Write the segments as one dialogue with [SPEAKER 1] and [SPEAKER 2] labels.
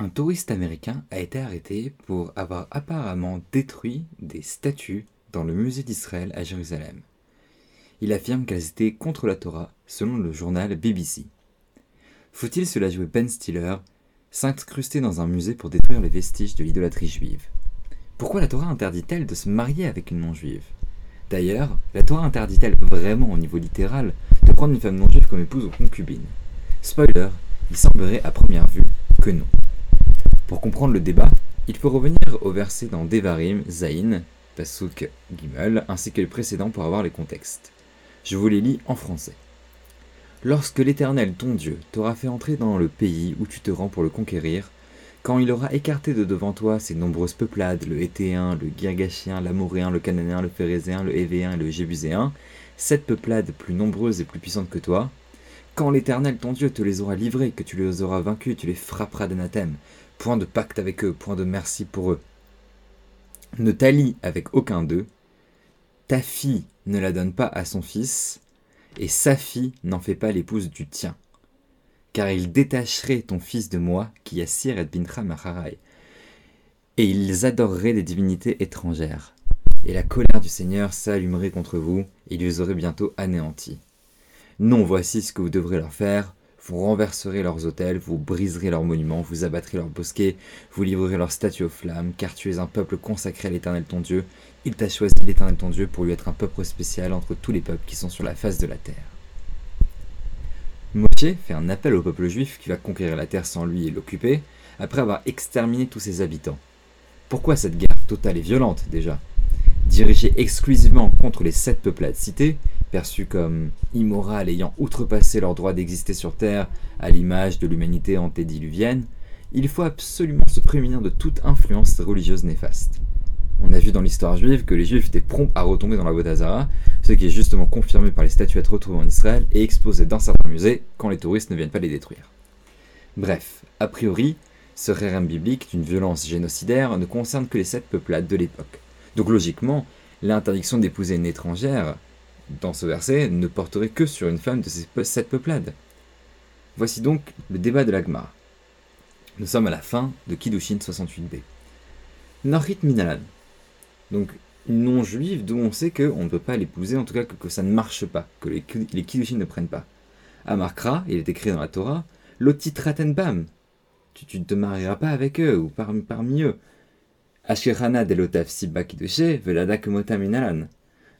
[SPEAKER 1] Un touriste américain a été arrêté pour avoir apparemment détruit des statues dans le musée d'Israël à Jérusalem. Il affirme qu'elles étaient contre la Torah, selon le journal BBC. Faut-il cela jouer Ben Stiller, s'incruster dans un musée pour détruire les vestiges de l'idolâtrie juive? Pourquoi la Torah interdit-elle de se marier avec une non-juive? D'ailleurs, la Torah interdit-elle vraiment au niveau littéral de prendre une femme non-juive comme épouse ou concubine? Spoiler, il semblerait à première vue que non. Pour comprendre le débat, il faut revenir au verset dans Devarim, Zain, Pasuk Gimel, ainsi que le précédent pour avoir les contextes. Je vous les lis en français. Lorsque l'Éternel, ton Dieu, t'aura fait entrer dans le pays où tu te rends pour le conquérir, quand il aura écarté de devant toi ces nombreuses peuplades, le Hétéen, le Girgachien, l'Amoréen, le Cananéen, le Phérézéen, le Hévéen et le Jébuséen, sept peuplades plus nombreuses et plus puissantes que toi, quand l'Éternel ton Dieu te les aura livrées, que tu les auras vaincus, tu les frapperas d'anathème, point de pacte avec eux, point de merci pour eux. Ne t'allie avec aucun d'eux, ta fille ne la donne pas à son fils, et sa fille n'en fait pas l'épouse du tien. Car il détacherait ton fils de moi, qui assire et bintra maharai, et ils adoreraient des divinités étrangères. Et la colère du Seigneur s'allumerait contre vous, et ils vous auraient bientôt anéantis. Non, voici ce que vous devrez leur faire, vous renverserez leurs hôtels, vous briserez leurs monuments, vous abattrez leurs bosquets, vous livrerez leurs statues aux flammes, car tu es un peuple consacré à l'Éternel ton Dieu. Il t'a choisi l'Éternel ton Dieu pour lui être un peuple spécial entre tous les peuples qui sont sur la face de la terre. Moshe fait un appel au peuple juif qui va conquérir la terre sans lui et l'occuper, après avoir exterminé tous ses habitants. Pourquoi cette guerre totale et violente déjà? Dirigée exclusivement contre les sept peuplades cités, perçus comme immorales ayant outrepassé leur droit d'exister sur Terre à l'image de l'humanité antédiluvienne, il faut absolument se prémunir de toute influence religieuse néfaste. On a vu dans l'histoire juive que les juifs étaient prompts à retomber dans la Vodazara, ce qui est justement confirmé par les statuettes retrouvées en Israël et exposées dans certains musées quand les touristes ne viennent pas les détruire. Bref, a priori, ce rérem biblique d'une violence génocidaire ne concerne que les sept peuplades de l'époque. Donc logiquement, l'interdiction d'épouser une étrangère dans ce verset ne porterait que sur une femme de ces sept peuplades. Voici donc le débat de l'Agmar. Nous sommes à la fin de Kiddushin 68b. Norit Minalan. Donc, une non-juive d'où on sait qu'on ne peut pas l'épouser, en tout cas que, ça ne marche pas, que les, les Kiddushin ne prennent pas. Amarkra, il est écrit dans la Torah, Lotitratenbam. Tu, tu ne te marieras pas avec eux ou parmi, eux. Asherana delotaf sibba kiddushe velada minalan.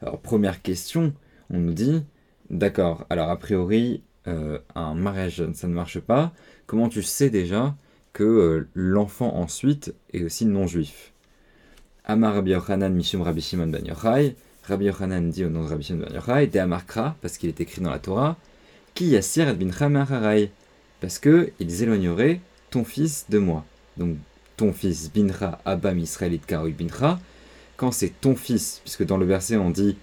[SPEAKER 1] Alors, première question, on nous dit, d'accord, alors a priori, euh, un mariage, ça ne marche pas. Comment tu sais déjà que euh, l'enfant ensuite est aussi non-juif? Amar Rabbi Yochanan Mishum Rabbi Shimon Ben Yochai. Rabbi Yochanan dit au nom de Rabbi Shimon Ben Yochai, de Amarkra, parce qu'il est écrit dans la Torah, qui Yassir Bincha parce que ils éloigneraient ton fils de moi. Donc, ton fils Bincha Abam Israelit Karoui Bincha, quand c'est ton fils, puisque dans le verset on dit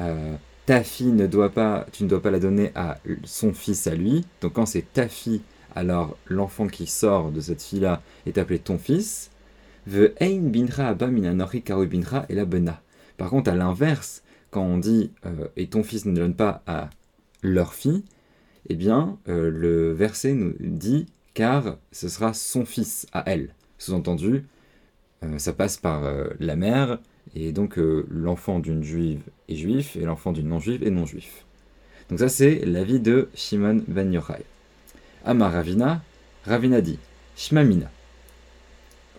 [SPEAKER 1] euh, ta fille ne doit pas, tu ne dois pas la donner à son fils à lui. Donc quand c'est ta fille, alors l'enfant qui sort de cette fille-là est appelé ton fils. Ve binra binra et la bena. Par contre, à l'inverse, quand on dit euh, et ton fils ne donne pas à leur fille, eh bien, euh, le verset nous dit car ce sera son fils à elle. Sous-entendu, ça passe par la mère et donc euh, l'enfant d'une juive est juif et l'enfant d'une non-juive est non-juif. Donc ça c'est l'avis de Shimon ben Yochai. Amar Ravina, Ravina dit, Shmamina.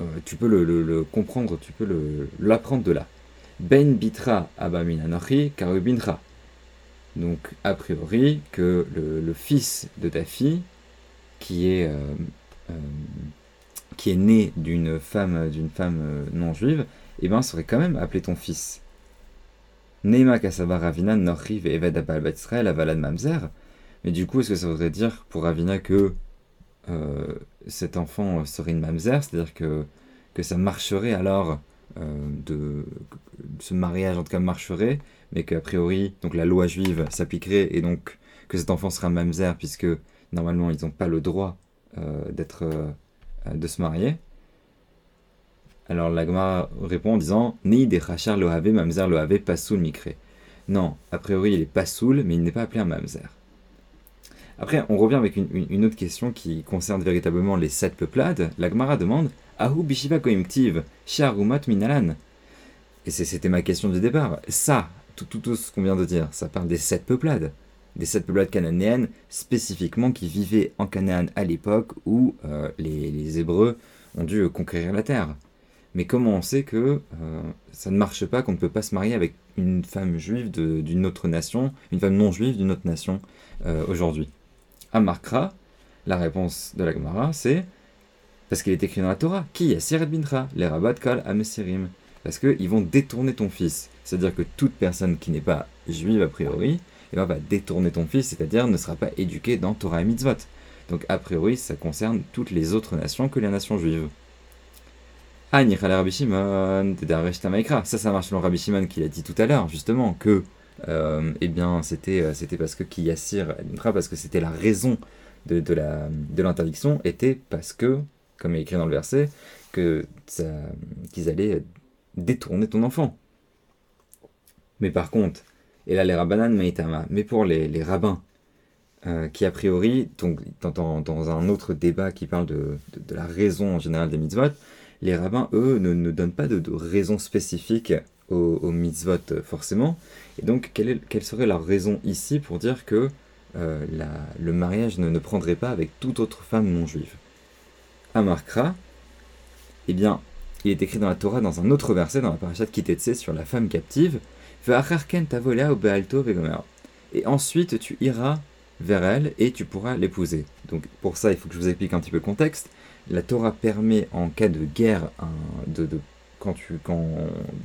[SPEAKER 1] Euh, tu peux le, comprendre, tu peux l'apprendre de là. Ben bitra abamina nochi karubinra. Donc a priori que le, fils de ta fille, qui est, euh, qui est né d'une femme, d'une femme non juive, eh ben, serait quand même appelé ton fils. Neima Kasaba Ravina Norriv et Eved Avalad Mamzer. Mais du coup, est-ce que ça voudrait dire pour Ravina que euh, cet enfant serait une Mamzer? C'est-à-dire que, que ça marcherait alors euh, de ce mariage en tout cas marcherait, mais qu'a priori donc la loi juive s'appliquerait et donc que cet enfant sera mamzer puisque normalement ils n'ont pas le droit euh, d'être de se marier. Alors l'agma répond en disant Ni de Chachar Lohave Mamzer pas Pasoul Mikre. Non, a priori il est Pasoul, mais il n'est pas appelé un Mamzer. Après, on revient avec une, autre question qui concerne véritablement les sept peuplades. La Gemara demande Ahu bishiva koimtiv, sharumat minalan. Et c'était ma question du départ. Ça, tout, tout, ce qu'on vient de dire, ça parle des sept peuplades. Des sept peuplades cananéennes spécifiquement qui vivaient en Canaan à l'époque où euh, les, Hébreux ont dû conquérir la terre. Mais comment on sait que euh, ça ne marche pas, qu'on ne peut pas se marier avec une femme juive d'une autre nation, une femme non juive d'une autre nation euh, aujourd'hui? Amarkra, la réponse de la Gemara, c'est parce qu'il est écrit dans la Torah, qui Siret bintra, les rabat kal amesirim. Parce qu'ils vont détourner ton fils. C'est-à-dire que toute personne qui n'est pas juive a priori, eh ben, va détourner ton fils, c'est-à-dire ne sera pas éduqué dans Torah et mitzvot. Donc a priori, ça concerne toutes les autres nations que les nations juives. Ah, Rabbi Shimon, Ça, ça marche selon Rabbi Shimon qui l'a dit tout à l'heure, justement, que euh, eh bien, c'était, euh, c'était parce que Kiyasir parce que c'était la raison de, de, la, de l'interdiction, était parce que, comme il est écrit dans le verset, que ça, qu'ils allaient détourner ton enfant. Mais par contre, et là les rabbanan maïtama, mais pour les, les rabbins, euh, qui a priori, donc dans, dans, un autre débat qui parle de, de, la raison en général des mitzvot, les rabbins, eux, ne, ne donnent pas de, raison spécifique au, mitzvot euh, forcément. Et donc, quelle, serait la raison ici pour dire que euh, le mariage ne, ne, prendrait pas avec toute autre femme non juive Amarkra, eh bien, il est écrit dans la Torah dans un autre verset, dans la parashat Kitetse, sur la femme captive, et ensuite tu iras vers elle et tu pourras l'épouser. Donc pour ça, il faut que je vous explique un petit peu le contexte. La Torah permet en cas de guerre quand,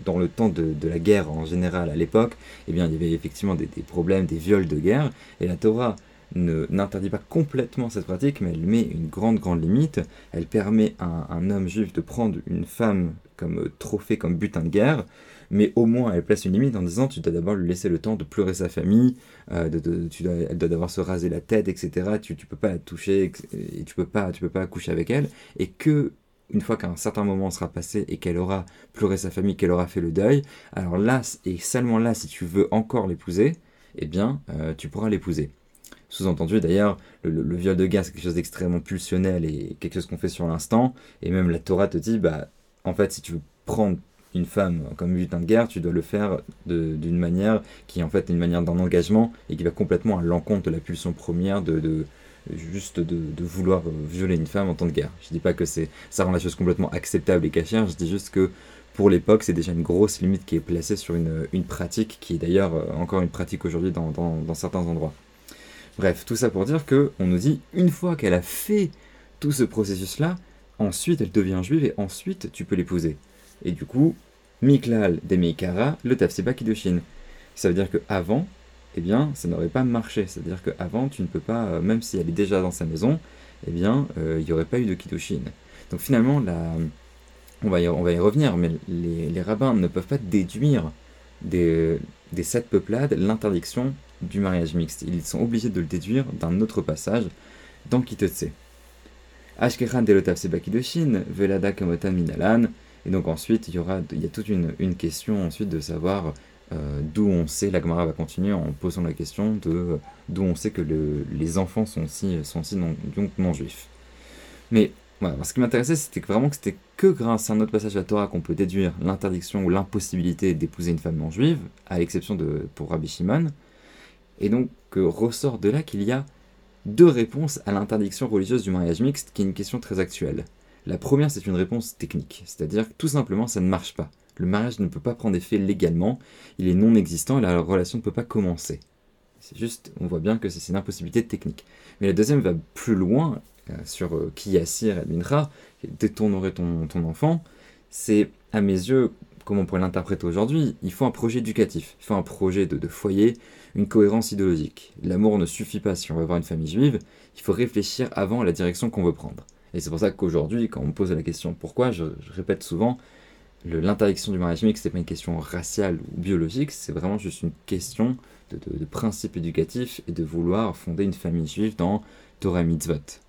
[SPEAKER 1] dans le temps de, la guerre en général à l'époque, eh il y avait effectivement des, problèmes, des viols de guerre, et la Torah n'interdit pas complètement cette pratique, mais elle met une grande, grande limite. Elle permet à un homme juif de prendre une femme comme trophée, comme butin de guerre, mais au moins elle place une limite en disant tu dois d'abord lui laisser le temps de pleurer sa famille, euh, de, tu dois, elle doit d'abord se raser la tête, etc. Tu, tu peux pas la toucher, et tu peux peux pas coucher avec elle, et que une fois qu'un certain moment sera passé et qu'elle aura pleuré sa famille, qu'elle aura fait le deuil, alors là, et seulement là, si tu veux encore l'épouser, eh bien, euh, tu pourras l'épouser. Sous-entendu, d'ailleurs, le, viol de gaz, c'est quelque chose d'extrêmement pulsionnel et quelque chose qu'on fait sur l'instant. Et même la Torah te dit, bah, en fait, si tu veux prendre une femme comme butin de guerre, tu dois le faire d'une manière qui est en fait une manière d'un engagement et qui va complètement à l'encontre de la pulsion première de juste de, vouloir violer une femme en temps de guerre. Je dis pas que c'est ça rend la chose complètement acceptable et cachère, je dis juste que pour l'époque, c'est déjà une grosse limite qui est placée sur une, une pratique qui est d'ailleurs euh, encore une pratique aujourd'hui dans, dans, certains endroits. Bref, tout ça pour dire que on nous dit une fois qu'elle a fait tout ce processus-là, ensuite elle devient juive et ensuite tu peux l'épouser. Et du coup, Miklal de Meikara, le Tafsiba Kiddushin. Ça veut dire que avant, eh bien, ça n'aurait pas marché. C'est-à-dire qu'avant, tu ne peux pas, euh, même si elle est déjà dans sa maison, eh bien, euh, il n'y aurait pas eu de Kiddushin. Donc finalement, on, va y, on va y revenir, mais les, rabbins ne peuvent pas déduire des, des sept peuplades l'interdiction du mariage mixte. Ils sont obligés de le déduire d'un autre passage dans Kitotse. Ashkechan delotav seba Kiddushin, velada kamotan minalan. Et donc ensuite, il y aura, il y a toute une, question ensuite de savoir euh, d'où on sait, la Gemara va continuer en posant la question de d'où on sait que les enfants sont aussi, sont non juifs. Mais voilà, ce qui m'intéressait, c'était vraiment que c'était que grâce à un autre passage de la Torah qu'on peut déduire l'interdiction ou l'impossibilité d'épouser une femme non juive, à l'exception de pour Rabbi Shimon. Et donc ressort de là qu'il y a deux réponses à l'interdiction religieuse du mariage mixte, qui est une question très actuelle. La première, c'est une réponse technique, c'est-à-dire que tout simplement, ça ne marche pas le mariage ne peut pas prendre effet légalement, il est non existant et la relation ne peut pas commencer. C'est juste, on voit bien que c'est une impossibilité technique. Mais la deuxième va plus loin euh, sur euh, qui Yassir et détournerait ton, ton enfant. C'est, à mes yeux, comme on pourrait l'interpréter aujourd'hui, il faut un projet éducatif, il faut un projet de, de foyer, une cohérence idéologique. L'amour ne suffit pas si on veut avoir une famille juive, il faut réfléchir avant à la direction qu'on veut prendre. Et c'est pour ça qu'aujourd'hui, quand on me pose la question pourquoi, je répète souvent, l'interdiction du mariage mixte, c'est pas une question raciale ou biologique, c'est vraiment juste une question de, de, principe éducatif et de vouloir fonder une famille juive dans Torah Mitzvot.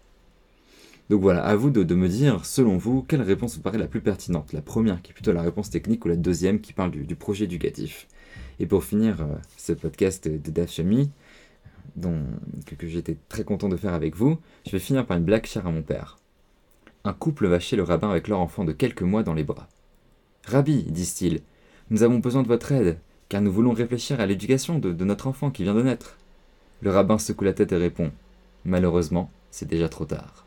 [SPEAKER 1] Donc voilà, à vous de, me dire, selon vous, quelle réponse vous paraît la plus pertinente? La première qui est plutôt la réponse technique ou la deuxième qui parle du, projet éducatif? Et pour finir euh, ce podcast de dont, que, j'étais très content de faire avec vous, je vais finir par une blague chère à mon père. Un couple va chez le rabbin avec leur enfant de quelques mois dans les bras. Rabbi, disent-ils, nous avons besoin de votre aide, car nous voulons réfléchir à l'éducation de notre enfant qui vient de naître. Le rabbin secoue la tête et répond Malheureusement, c'est déjà trop tard.